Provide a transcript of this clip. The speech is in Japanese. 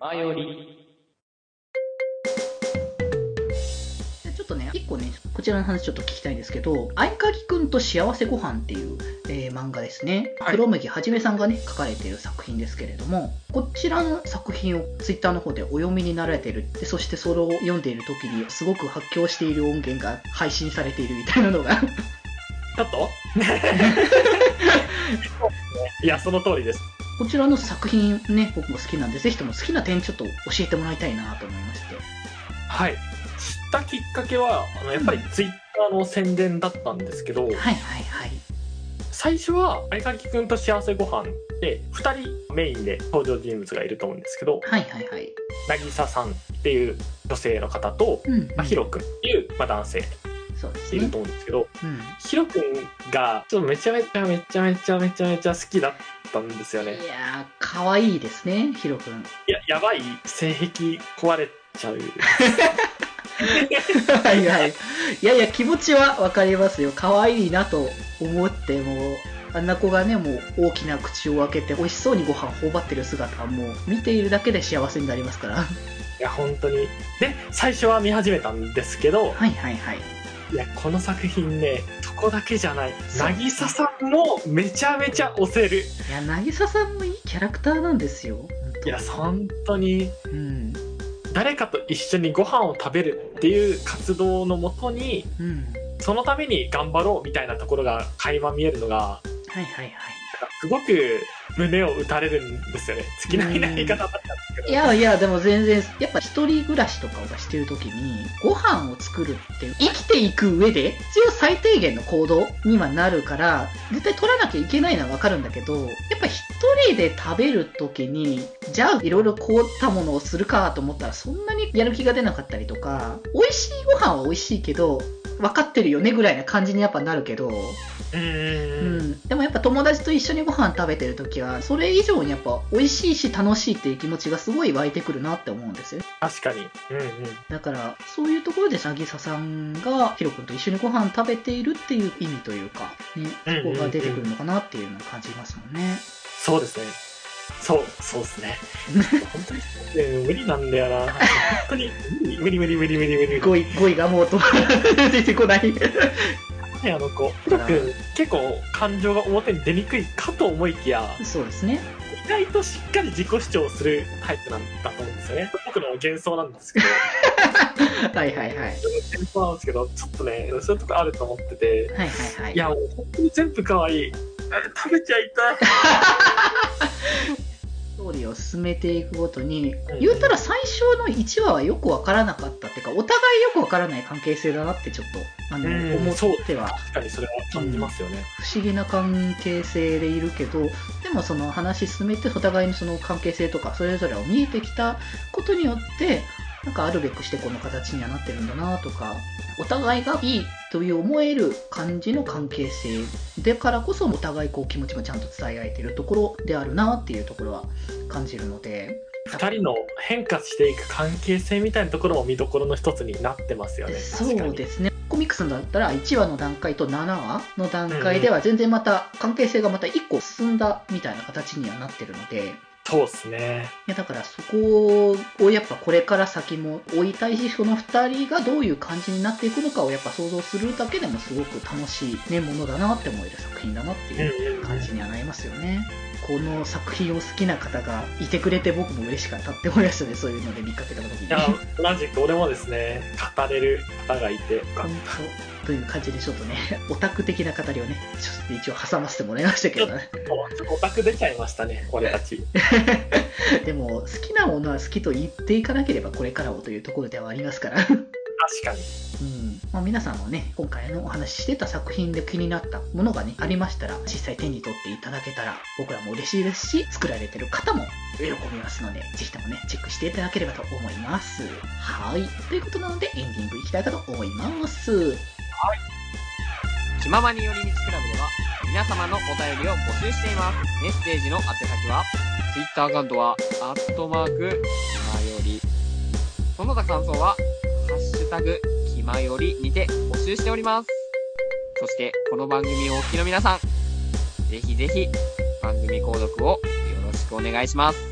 前より。ちょっとね、一個ね、こちらの話ちょっと聞きたいんですけど、合鍵くんと幸せご飯っていう、えー漫画ですね。はい黒麦はじめさんがね、書かれている作品ですけれども、こちらの作品をツイッターの方でお読みになられている。でそしてそれを読んでいる時に、すごく発狂している音源が配信されているみたいなのが、ちょっと？いや、その通りです。こちらの作品ね、僕も好きなんで、ぜひとも好きな点ちょっと教えてもらいたいなと思いまして。はい。知ったきっかけは、あのやっぱりツイッターの宣伝だったんですけど、はいはいはい。最初は、合鍵くんと幸せご飯で、二人メインで登場人物がいると思うんですけど、はいはいはい。渚さんっていう女性の方と、うん、まあ、ヒロくんっていう、まあ、男性そうですねいると。思うんですけど、うん。ヒロくんが、ちょっとめちゃめちゃめちゃめちゃめちゃめちゃ好きだったんですよね。いやー、可愛いですね、ヒロ君。いや、やばい性癖壊れちゃう。は いはい。いやいや、気持ちはわかりますよ。可愛いなと思って、もう、あんな子がね、もう大きな口を開けて、美味しそうにご飯頬張ってる姿はもう、見ているだけで幸せになりますから。いや、本当に。で、最初は見始めたんですけど、はいはいはい。いや、この作品ね、そこだけじゃない。渚さんもめちゃめちゃ押せる。いや、渚さんもいいキャラクターなんですよ。いや、本当に、うん。誰かと一緒にご飯を食べるっていう活動のもとに、うん。そのために頑張ろうみたいなところが垣間見えるのが、はいはいはい。すごく胸を打たれるんですよね。好きな言い方だったんですけど。いやいや、でも全然、やっぱ一人暮らしとかをしてるときに、ご飯を作るっていう、生きていく上で、必要最低限の行動にはなるから、絶対取らなきゃいけないのはわかるんだけど、やっぱ一人で食べるときに、じゃあいろいろ凍ったものをするかと思ったら、そんなにやる気が出なかったりとか、美味しいご飯は美味しいけど、分かってるよねぐらいな感じにやっぱなるけど、うー。うんん、でもやっぱ友達と一緒にご飯食べてる時はそれ以上にやっぱ美味しいし楽しいっていう気持ちがすごい湧いてくるなって思うんですよ確かに。うんうん。だからそういうところで渚さんがヒロ君と一緒にご飯食べているっていう意味というか、ね、そこが出てくるのかなっていうのを感じますもんね、そうですね。そう、そうですね。本当に、ね、無理なんだよな。本当に無理、無理、無理、無理、無理、無理。語彙語彙がもうと出てこないね、あの子。ヒロ君、結構感情が表に出にくいかと思いきや、そうですね意外としっかり自己主張するタイプなんだと思うんですよね。僕の幻想なんですけど、はいはいはい幻想なんですけど、ちょっとね、そういうとこあると思ってて、はいはいはいいや、もう本当に全部可愛い。あ食べちゃいたい。を進めていくごとに、うん。言うたら最初の1話はよくわからなかったっていうか、お互いよくわからない関係性だなってちょっと、あの、うん思っては、確かにそれは感じますよね。不思議な関係性でいるけど、でもその話進めて、お互いのその関係性とか、それぞれを見えてきたことによって、なんかあるべくしてこの形にはなってるんだなとか、お互いがいいという思える感じの関係性だからこそお互いこう気持ちもちゃんと伝え合えてるところであるなっていうところは感じるので、二人の変化していく関係性みたいなところも見どころの一つになってますよね。そうですね。コミックスだったら1話の段階と7話の段階では全然また関係性がまた1個進んだみたいな形にはなってるので、そうですね。いやだからそこをやっぱこれから先も追いたいし、その2人がどういう感じになっていくのかをやっぱ想像するだけでもすごく楽しい、ね、ものだなって思える作品だなっていう感じにはなりますよね。この作品を好きな方がいてくれて僕も嬉しかったって思いましたね、そういうので見かけた時に。いや、同じく俺もですね、語れる方がいて本当という感じでちょっとね、オタク的な語りをね、ちょっと一応挟ませてもらいましたけどね。た。ちょっとオタク出ちゃいましたね、俺たち。でも、好きなものは好きと言っていかなければこれからもというところではありますから。確かに。うんまあ、皆さんもね、今回のお話ししてた作品で気になったものがね、ありましたら、実際手に取っていただけたら、僕らも嬉しいですし、作られてる方も喜びますので、ぜひともね、チェックしていただければと思います。はい。ということなので、エンディングいきたいかと思います。はい気ままに寄り道クラブでは、皆様のお便りを募集しています。メッセージの宛先は、Twitter アカウントは、アットマーク、気まより。その他感想は、ハッシュタグ、今よりにて募集しております。そして、この番組をお聞きの皆さん、ぜひぜひ、番組購読をよろしくお願いします。